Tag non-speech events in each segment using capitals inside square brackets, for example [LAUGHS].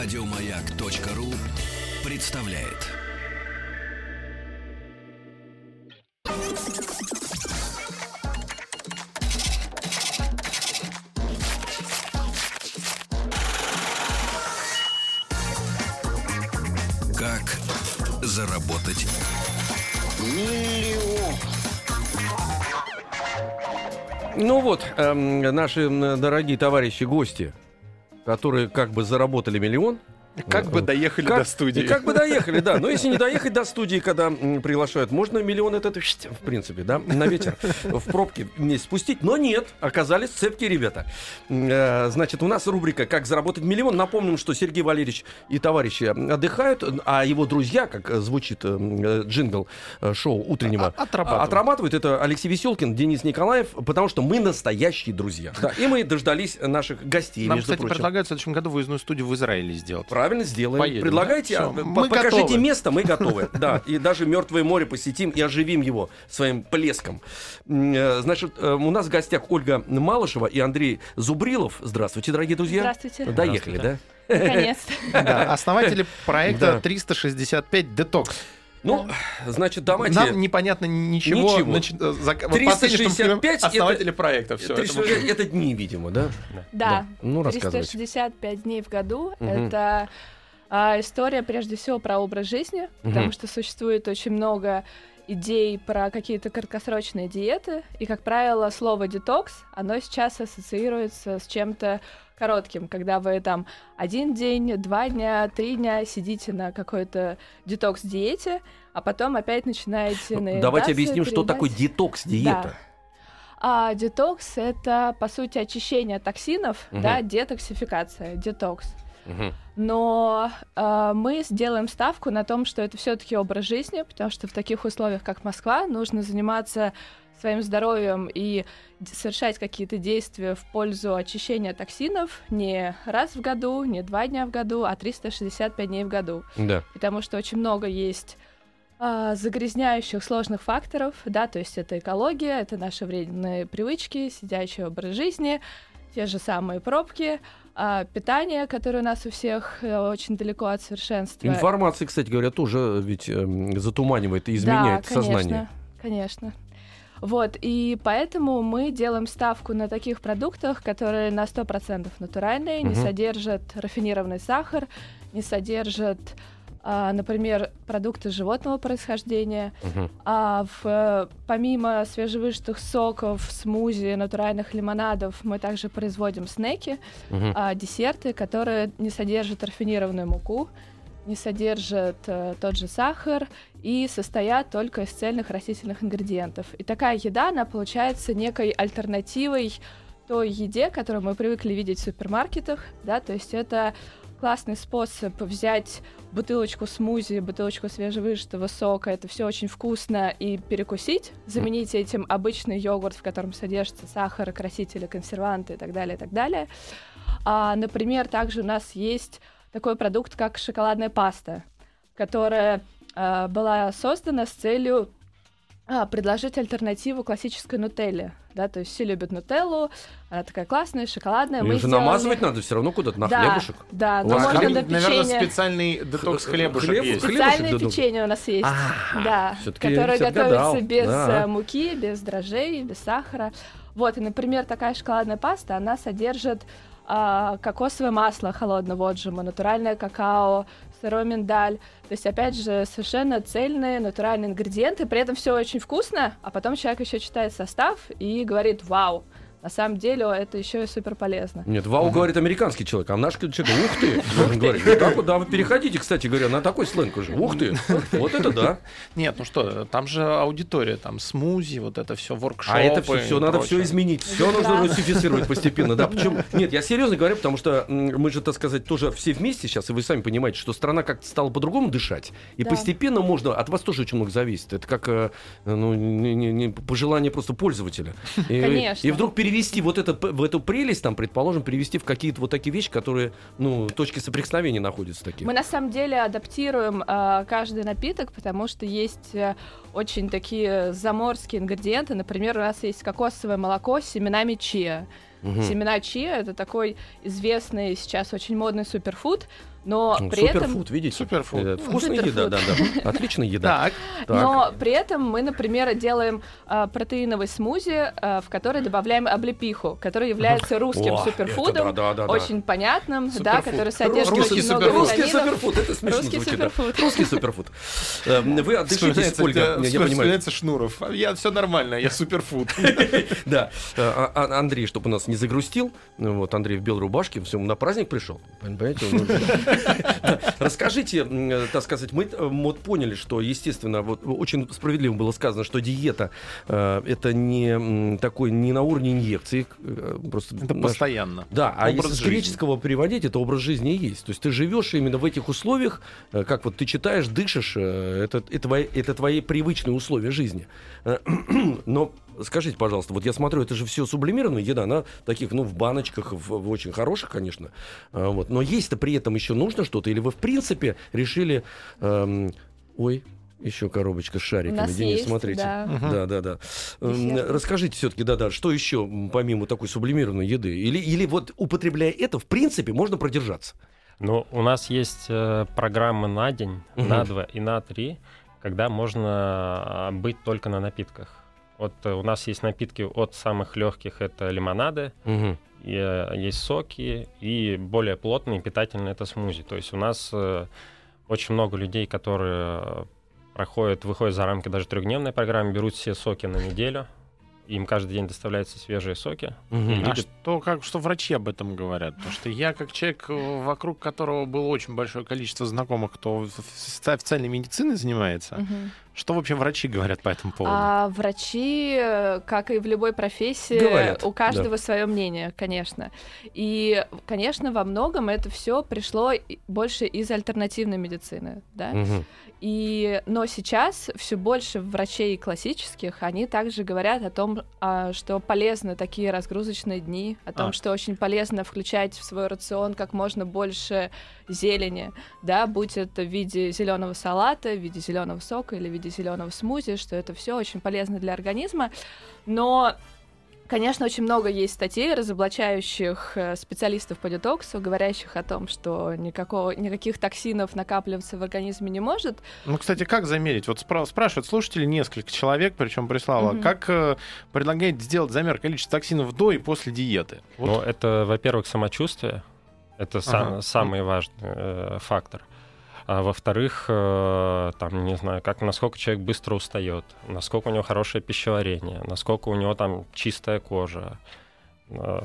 Радиомаяк.ру представляет. Как заработать Ну вот, эм, наши дорогие товарищи гости, которые как бы заработали миллион. Как бы доехали Как- до студии. Как бы доехали, да. Но если не доехать до студии, когда м, приглашают, можно миллион этот, в принципе, да, на ветер, в пробке вместе спустить. Но нет, оказались цепкие ребята. Э, Значит, у нас рубрика «Как заработать миллион». Напомним, что Сергей Валерьевич и товарищи отдыхают, а его друзья, как звучит э, джингл э, шоу утреннего, А- отрабатывают. отрабатывает. Это Алексей Веселкин, Денис Николаев, потому что мы настоящие друзья. Да, и мы дождались наших гостей, Нам, между кстати, прочим. предлагают в следующем году выездную студию в Израиле сделать. Правильно сделаем. Поедем, Предлагайте, да? по- мы покажите готовы. место, мы готовы. [LAUGHS] Да, и даже Мертвое море посетим и оживим его своим плеском. Э, Значит, э, у нас в гостях Ольга Малышева и Андрей Зубрилов. Здравствуйте, дорогие друзья. Здравствуйте. Доехали, да? Наконец-то. Да, основатели [LAUGHS] проекта Да. 365 Детокс. Ну, [SIGHS] значит, давайте... Нам непонятно ничего. Ничего. начи- э, вот последнее, что мы понимаем, 365 это- основатели проекта. Все, 360 это дни, видимо, да? Да. Ну, рассказывайте. 365 дней в году. Мгм. Это а, история прежде всего про образ жизни, Мгм. потому что существует очень много идей про какие-то краткосрочные диеты, и, как правило, слово детокс, оно сейчас ассоциируется с чем-то коротким, когда вы там один день, два дня, три дня сидите на какой-то детокс-диете, а потом опять начинаете Ну, наедаться, Давайте объясним, что переедать. такое детокс-диета. А детокс это по сути очищение токсинов, Мгм. да, детоксификация, детокс. Но э, мы сделаем ставку на том, что это все-таки образ жизни, потому что в таких условиях, как Москва, нужно заниматься своим здоровьем и совершать какие-то действия в пользу очищения токсинов не раз в году, не два дня в году, а 365 дней в году Да. потому что очень много есть а, загрязняющих сложных факторов, да, то есть это экология, это наши вредные привычки, сидячий образ жизни, те же самые пробки, а, питание, которое у нас у всех э, очень далеко от совершенства. Информация, кстати говоря, тоже ведь эм, затуманивает и изменяет да, конечно, сознание. Конечно. Вот, и поэтому мы делаем ставку на таких продуктах, которые на 100% натуральные, не Мгм. содержат рафинированный сахар, не содержат, а, например, продукты животного происхождения, Мгм. а в, э, помимо свежевыжатых соков, смузи, натуральных лимонадов, мы также производим снеки, Мгм. а, десерты, которые не содержат рафинированную муку, не содержат э, тот же сахар и состоят только из цельных растительных ингредиентов. И такая еда, она получается некой альтернативой той еде, которую мы привыкли видеть в супермаркетах, да, то есть это классный способ взять бутылочку смузи, бутылочку свежевыжатого сока, это все очень вкусно, и перекусить, заменить этим обычный йогурт, в котором содержится сахар, красители, консерванты и так далее, и так далее. А, например, также у нас есть такой продукт, как шоколадная паста, которая а, была создана с целью а, предложить альтернативу классической нутелле. Да, то есть все любят нутеллу, она такая классная, шоколадная. Мы же сделали- намазывать надо все равно куда-то на да, хлебушек. Да, но можно хлеб- на Наверное, печенье. специальный детокс хлебушек Хлеб- есть. Специальное дадут? печенье у нас есть, А, да, которое готовится без да. э, муки, без дрожжей, без сахара. Вот, и, например, такая шоколадная паста, она содержит а, кокосовое масло холодного отжима, натуральное какао, сырой миндаль. То есть, опять же, совершенно цельные натуральные ингредиенты, при этом все очень вкусно, а потом человек еще читает состав и говорит, вау, на самом деле это еще и супер полезно. Нет, Вау говорит американский человек, а наш человек, ух ты, говорить. Вот так вот, да, вы переходите, кстати говоря, на такой сленг уже. Ух ты, вот это да. Нет, ну что, там же аудитория, там смузи, вот это все, воркшопы. А это все, надо все изменить, все нужно русифицировать постепенно, да. Причем, нет, я серьезно говорю, потому что мы же, так сказать, тоже все вместе сейчас, и вы сами понимаете, что страна как-то стала по-другому дышать, и постепенно можно, от вас тоже очень много зависит. Это как э, ну, не- не- не- пожелание просто пользователя. Конечно. И вдруг перевести вот это в эту прелесть, там, предположим, перевести в какие-то вот такие вещи, которые, ну, точки соприкосновения находятся такие. Мы на самом деле адаптируем э, каждый напиток, потому что есть э, очень такие заморские ингредиенты. Например, у нас есть кокосовое молоко с семенами чиа. Мгм. Семена чиа это такой известный сейчас очень модный суперфуд, Но Ну, при этом Суперфуд, видите? Суперфуд. Э, Вкусная еда, да, да. Отличная еда. Так, Так. Но при этом мы, например, делаем а, протеиновый смузи, а, в который добавляем облепиху, который является русским О, суперфудом, это да, да, да, да. очень понятным, да, Суперфуд. который содержит Русский очень много суперфуд. Русский витаминов. суперфуд, это смешно Русский звучит. да. суперфуд. Русский суперфуд. Э, Вы отдышитесь, Ольга, я понимаю. Шнуров. Я все нормально, я суперфуд. [LAUGHS] Да, Э, а- а- Андрей, чтобы у нас не загрустил, ну вот Андрей в белой рубашке, все, на праздник пришел, понимаете? Расскажите, э, так сказать, мы э, вот поняли, что, естественно, вот очень справедливо было сказано, что диета э, это не такой, не на уровне инъекции, просто Это наш- постоянно. Да, а Образ если с греческого переводить, это образ жизни и есть. То есть ты живешь именно в этих условиях, как вот ты читаешь, дышишь, это, это, твои, это твои привычные условия жизни. [CLEARS THROAT] Но скажите, пожалуйста, вот я смотрю, это же все сублимированная еда, она таких, ну, в баночках, в, в очень хороших, конечно. А, Вот. Но есть-то при этом еще нужно что-то? Или вы, в принципе, решили... эм, ой, еще коробочка с шариками. Денис, есть, смотрите. да. Да, да, да. Эм, Десерты. Расскажите все-таки, да, да, что еще помимо такой сублимированной еды? Или, или вот употребляя это, в принципе, можно продержаться? Ну, у нас есть э, программы на день, Мгм. на два и на три, когда можно а, быть только на напитках. Вот э, у нас есть напитки от самых легких, это лимонады, и, э, есть соки, и более плотные, питательные это смузи. То есть у нас э, очень много людей, которые проходят, выходят за рамки даже трехдневной программы, берут все соки на неделю, им каждый день доставляются свежие соки. Мгм. И А люди что, как, что врачи об этом говорят? Потому что я, как человек, вокруг которого было очень большое количество знакомых, кто официальной медициной занимается, Мгм. Что вообще врачи говорят по этому поводу? А врачи, как и в любой профессии, Говорят, у каждого свое мнение, конечно. И, конечно, во многом это все пришло больше из альтернативной медицины, да. Мгм. И, но сейчас все больше врачей классических, они также говорят о том, а, что полезны такие разгрузочные дни, о том, А. что очень полезно включать в свой рацион как можно больше зелени, да, будь это в виде зеленого салата, в виде зеленого сока или в виде зеленого смузи, что это все очень полезно для организма. Но Конечно, очень много есть статей, разоблачающих э, специалистов по детоксу, говорящих о том, что никакого, никаких токсинов накапливаться в организме не может. Ну, кстати, как замерить? Вот спра- спрашивают слушатели несколько человек, причем прислала, Мгм. как э, предлагаете сделать замер количества токсинов до и после диеты? Вот. Ну, это, во-первых, самочувствие. Это сам- Ага. самый важный э, фактор. А во-вторых, э, там, не знаю, как, насколько человек быстро устает, насколько у него хорошее пищеварение, насколько у него там чистая кожа. Э,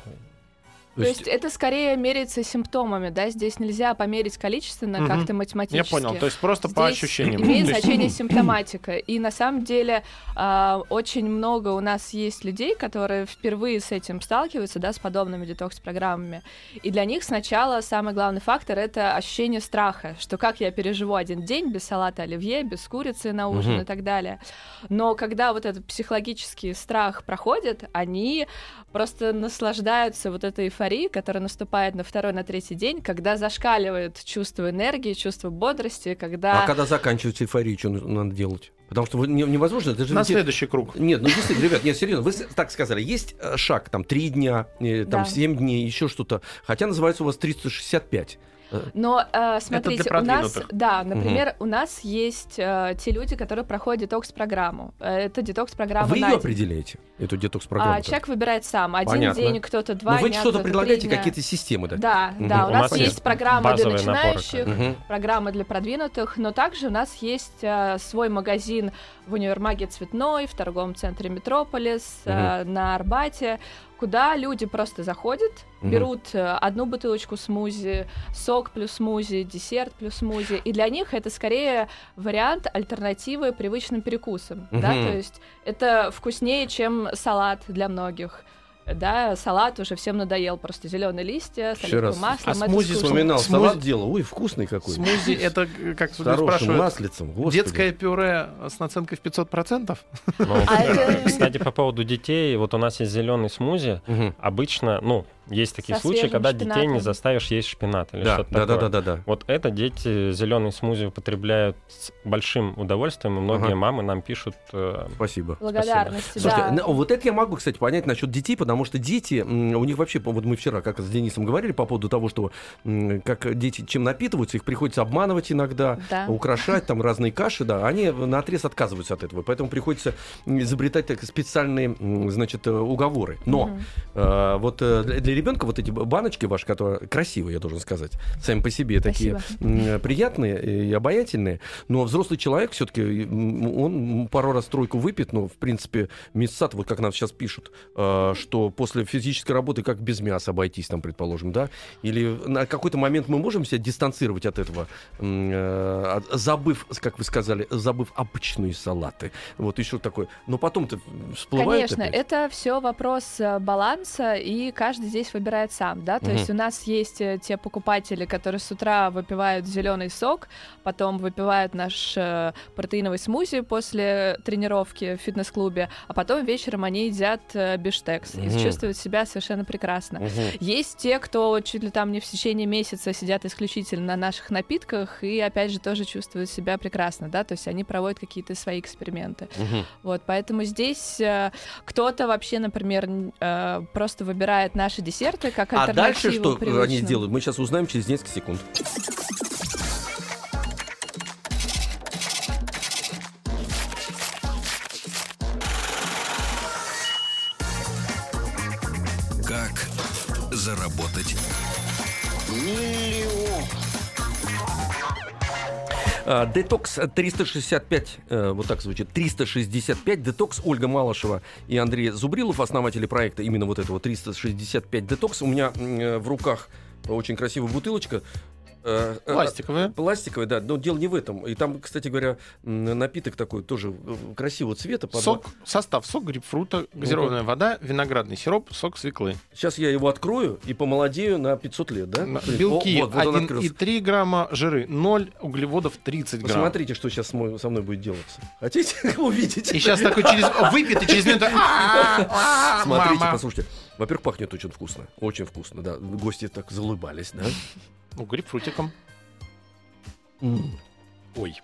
То То есть- есть это скорее меряется симптомами, да, здесь нельзя померить количественно Мгм. как-то Я математически. понял, то есть просто по Здесь ощущениям. Имеет значение симптоматика. И на самом деле а, очень много у нас есть людей, которые впервые с этим сталкиваются, да, с подобными детокс-программами. И для них сначала самый главный фактор это ощущение страха, что как я переживу один день без салата оливье, без курицы на ужин Мгм. и так далее. Но когда вот этот психологический страх проходит, они просто наслаждаются вот этой эйфорией, которая наступает на второй, на третий день, когда зашкаливает чувство энергии, чувство бодрости, когда... А когда заканчивается эйфория, что надо делать? Потому что невозможно, это же... На где- следующий круг. Нет, ну действительно, ребят, нет, серьезно, вы так сказали, есть э, шаг, там, три дня, э, там, Да. семь дней, еще что-то, хотя называется у вас 365. Но э, смотрите, у нас, да, например, у нас есть э, те люди, которые проходят детокс-программу. Э, Это детокс-программа Вы на ее день. определяете, эту детокс-программу? А человек выбирает сам. Один Понятно. день, кто-то два Но вы дня, что-то предлагаете, какие-то системы, да? Да, Мгм. да, у, У нас есть программа для начинающих, Мгм. программа для продвинутых, но также у нас есть э, свой магазин в универмаге Цветной, в торговом центре Метрополис, э, на Арбате, куда люди просто заходят, Мгм. берут э, одну бутылочку смузи, сок плюс смузи, десерт плюс смузи, и для них это скорее вариант альтернативы привычным перекусам, да, Мгм. то есть это вкуснее, чем салат для многих. Да, салат уже всем надоел, просто зеленые листья с Еще раз. оливковым маслом. А смузи. Вспоминал Смузи- салат делал, ой, вкусный какой. Смузи это, как сюда спрашивают, маслицем, господи. детское пюре с наценкой в 500%? ну, А Кстати, по поводу детей, вот у нас есть зеленый смузи. Обычно, ну, Есть такие Со случаи, когда детей не шпинатом. заставишь есть шпинат или Да, что-то да, да, такое. да, да, да. Вот это дети зеленый смузи употребляют с большим удовольствием, и многие Ага. мамы нам пишут. э, Спасибо. Благодарности, Слушайте, да. ну, вот это я могу, кстати, понять насчет детей, потому что дети, у них вообще, вот мы вчера как с Денисом говорили по поводу того, что как дети чем напитываются, их приходится обманывать иногда, Да. украшать, там разные каши, да, они на отрез отказываются от этого, поэтому приходится изобретать так, специальные, значит, э, уговоры. Но Мгм. э, вот э, для, для ребенка вот эти баночки ваши, которые красивые, я должен сказать, сами по себе такие м, приятные и обаятельные, но взрослый человек все-таки, он пару раз тройку выпьет, но, в принципе, мясо, вот как нам сейчас пишут, э, что после физической работы как без мяса обойтись, там, предположим, да, или на какой-то момент мы можем себя дистанцировать от этого, э, забыв, как вы сказали, забыв обычные салаты, вот еще такое, но потом-то всплывает Конечно, опять. это все вопрос э, баланса, и каждый здесь выбирает сам, да. То Мгм. есть у нас есть э, те покупатели, которые с утра выпивают зеленый сок, потом выпивают наш э, протеиновый смузи после тренировки в фитнес-клубе, а потом вечером они едят э, биштекс Мгм. и чувствуют себя совершенно прекрасно. Мгм. Есть те, кто чуть ли там не в течение месяца сидят исключительно на наших напитках и, опять же, тоже чувствуют себя прекрасно, да, то есть они проводят какие-то свои эксперименты. Мгм. Вот, поэтому здесь э, кто-то вообще, например, э, просто выбирает наши десерты как А дальше что они привычным. сделают? Мы сейчас узнаем через несколько секунд. Как заработать? А, Детокс 365, э, вот так звучит, 365 Детокс, Ольга Малышева и Андрей Зубрилов, основатели проекта именно вот этого 365 Детокс. У меня э, в руках очень красивая бутылочка. Э, э, Пластиковые. Пластиковая, да, но дело не в этом. И там, кстати говоря, напиток такой тоже э, красивого цвета. Сок, состав сок грейпфрута, газированная вода, виноградный сироп, сок свеклы. Сейчас я его открою и помолодею на 500 лет, да? Белки о, вот, вот он открылся. 1,3 грамма, жиры 0, углеводов 30 грамм. Посмотрите, что сейчас со мной, будет делаться. Хотите [LAUGHS] увидеть? И сейчас такой через выпьет, и через минуту... «А, а, Смотрите, мама». послушайте. Во-первых, пахнет очень вкусно. Очень вкусно, да. Гости так залыбались, да? Ну, грейпфрутиком. Ой.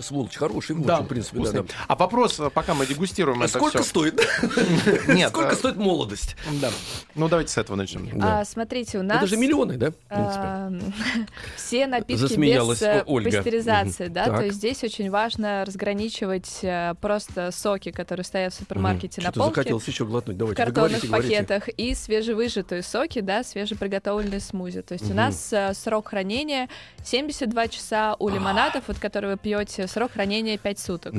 Сволочь хороший, в Да, в принципе, да, вкусный. да. А вопрос, пока мы дегустируем это Сколько всё. стоит? [LAUGHS] Нет, Сколько э, стоит молодость? Да. Ну, давайте с этого начнем. Да. А, смотрите, у нас... Это же миллионы, да? В принципе. а, [LAUGHS] все напитки Засмеялась без э, Ольга. пастеризации, да, Так. то есть здесь очень важно разграничивать э, просто соки, которые стоят в супермаркете на полке, захотелось еще глотнуть. в Давайте, вы картонных говорите, говорите. пакетах и свежевыжатые соки, да, свежеприготовленные смузи. То есть у нас э, срок хранения 72 часа у лимонадов, вот которые вы пьете, срок хранения 5 суток.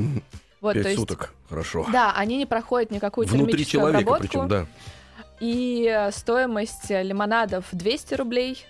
Вот, Пять то есть, суток. Хорошо. да, они не проходят никакую Внутри термическую человека обработку. причем, да. И э, стоимость э, лимонадов 200 рублей.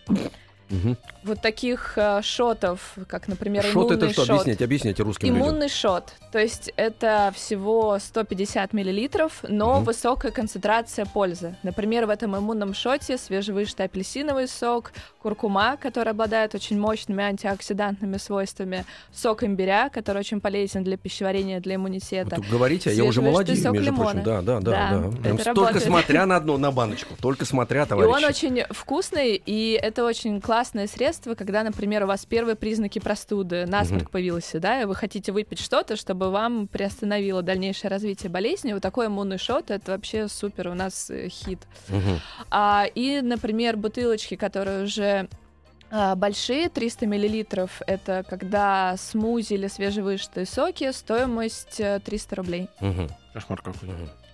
Мгм. Вот таких э, шотов, как, например, Шот иммунный это что? шот. Объясните, объясните русским людям. Иммунный шот. То есть это всего 150 миллилитров, но Мгм. высокая концентрация пользы. Например, в этом иммунном шоте свежевыжатый апельсиновый сок, куркума, который обладает очень мощными антиоксидантными свойствами, сок имбиря, который очень полезен для пищеварения, для иммунитета. тут говорите, а я уже молодею, между лимона. прочим. Да, да, да. Да, да. Прям Только работает. смотря на одну, на баночку. Только смотря, И товарищи. он очень вкусный, и это очень классное средство, когда, например, у вас первые признаки простуды, насморк появился, да, и вы хотите выпить что-то, чтобы вам приостановило дальнейшее развитие болезни. Вот такой иммунный шот — это вообще супер, у нас э, хит. Мгм. А, и, например, бутылочки, которые уже а, большие, 300 миллилитров, это когда смузи или свежевыжатые соки, стоимость э, 300 рублей. Мгм. Кошмар какой.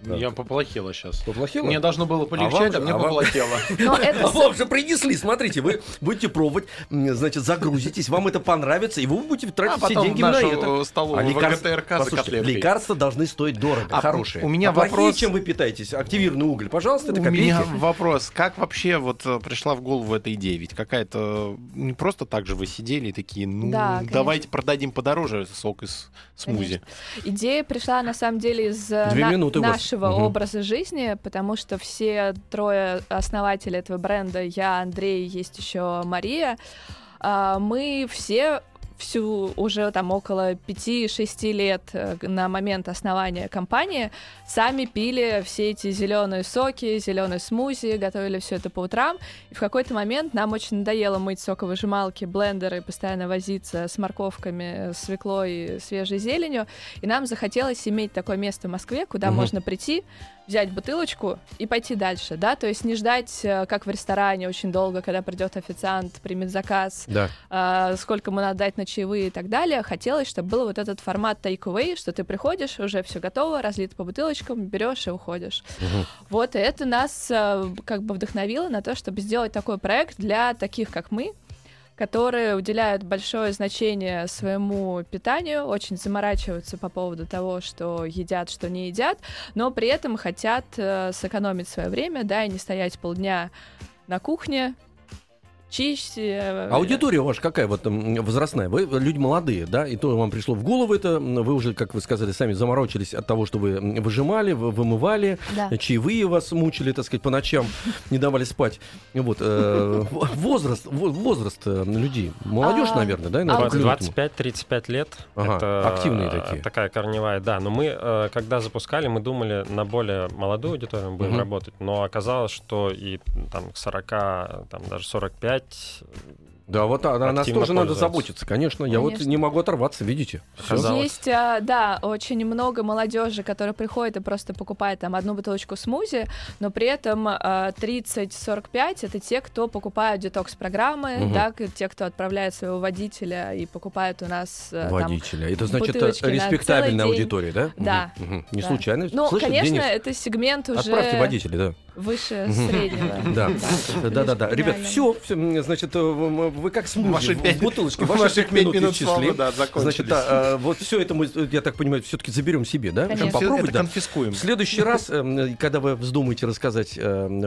Мгм. Я поплохело сейчас. Поплохело? Мне должно было вам полегчать, же- а мне [LAUGHS] а поплохело. А вам же принесли, смотрите, вы будете пробовать, значит, загрузитесь, вам это понравится, и вы будете А тратить все потом деньги на это. э, столовую А лекарства- должны стоить дорого, А хорошие. у меня А вопрос- чем вы питаетесь? Активированный уголь, пожалуйста, это У копейки. меня вопрос, как вообще вот э, пришла в голову эта идея? Ведь какая-то не просто так же вы сидели и такие, ну давайте продадим подороже сок из смузи. Идея пришла на самом деле из э, Две на- минуты у вас. нашего Мгм. образа жизни, потому что все трое основателей этого бренда, я, Андрей, есть еще Мария, а, мы все всю уже там около 5-6 лет э, на момент основания компании сами пили все эти зеленые соки, зеленые смузи, готовили все это по утрам. И в какой-то момент нам очень надоело мыть соковыжималки, блендеры, постоянно возиться с морковками, свеклой, свежей зеленью. И нам захотелось иметь такое место в Москве, куда угу. можно прийти, взять бутылочку и пойти дальше, да, то есть не ждать, э, как в ресторане, очень долго, когда придет официант, примет заказ, да. э, сколько ему надо дать на чаевые и так далее. Хотелось, чтобы был вот этот формат take-away, что ты приходишь, уже все готово, разлито по бутылочкам, берешь и уходишь. Угу. Вот, и это нас э, как бы вдохновило на то, чтобы сделать такой проект для таких, как мы, которые уделяют большое значение своему питанию, очень заморачиваются по поводу того, что едят, что не едят, но при этом хотят э, сэкономить свое время, да, и не стоять полдня на кухне, чище. Э, Аудитория ваша какая вот возрастная? Вы люди молодые, да? И то вам пришло в голову это, вы уже, как вы сказали, сами заморочились от того, что вы выжимали, вымывали, да. чаевые вас мучили, так сказать, по ночам, не давали спать. Вот. Э, возраст, возраст э, людей. Молодежь, а, наверное, да? 25-35 лет. Ага, это активные такие. Такая корневая, да. Но мы, когда запускали, мы думали на более молодую аудиторию будем работать, но оказалось, что и там к 40, там даже 45 сказать, да, вот о, о нас тоже надо заботиться, конечно. Я вот не могу оторваться, видите. Всё. Есть, а, да, очень много молодежи, которая приходит и просто покупает там одну бутылочку смузи, но при этом а, 30-45 это те, кто покупают детокс-программы, угу. да, те, кто отправляет своего водителя и покупает у нас а, Водителя. Там, это значит респектабельная аудитория, да? Да. Угу. Не да. случайно. Ну, Слышишь, конечно, Денис? это сегмент уже... Отправьте водителя, да выше среднего. [LAUGHS] Да, да, да, да. Ребят, все, значит, э, вы как смузи ваши в бутылочке, ваши пять минут. Да, значит, а, вот все это мы, я так понимаю, все-таки заберем себе, да? Попробовать, да. конфискуем. В следующий раз, эм, когда вы вздумаете рассказать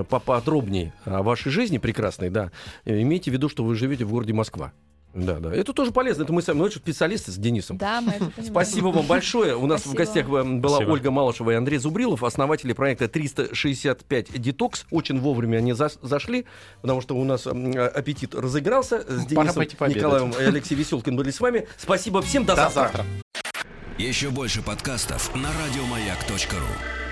поподробнее о вашей жизни прекрасной, да, имейте в виду, что вы живете в городе Москва. Да, да. Это тоже полезно. Это мы сами ну, специалисты с Денисом. Да, мы это понимаем. Спасибо вам большое. У нас Спасибо. в гостях э, была Спасибо. Ольга Малышева и Андрей Зубрилов, основатели проекта 365 Детокс. Очень вовремя они за зашли, потому что у нас аппетит разыгрался. С Денисом Николаем и Алексеем Веселкин были с вами. Спасибо всем. До, до завтра. завтра. Еще больше подкастов на радиомаяк.ру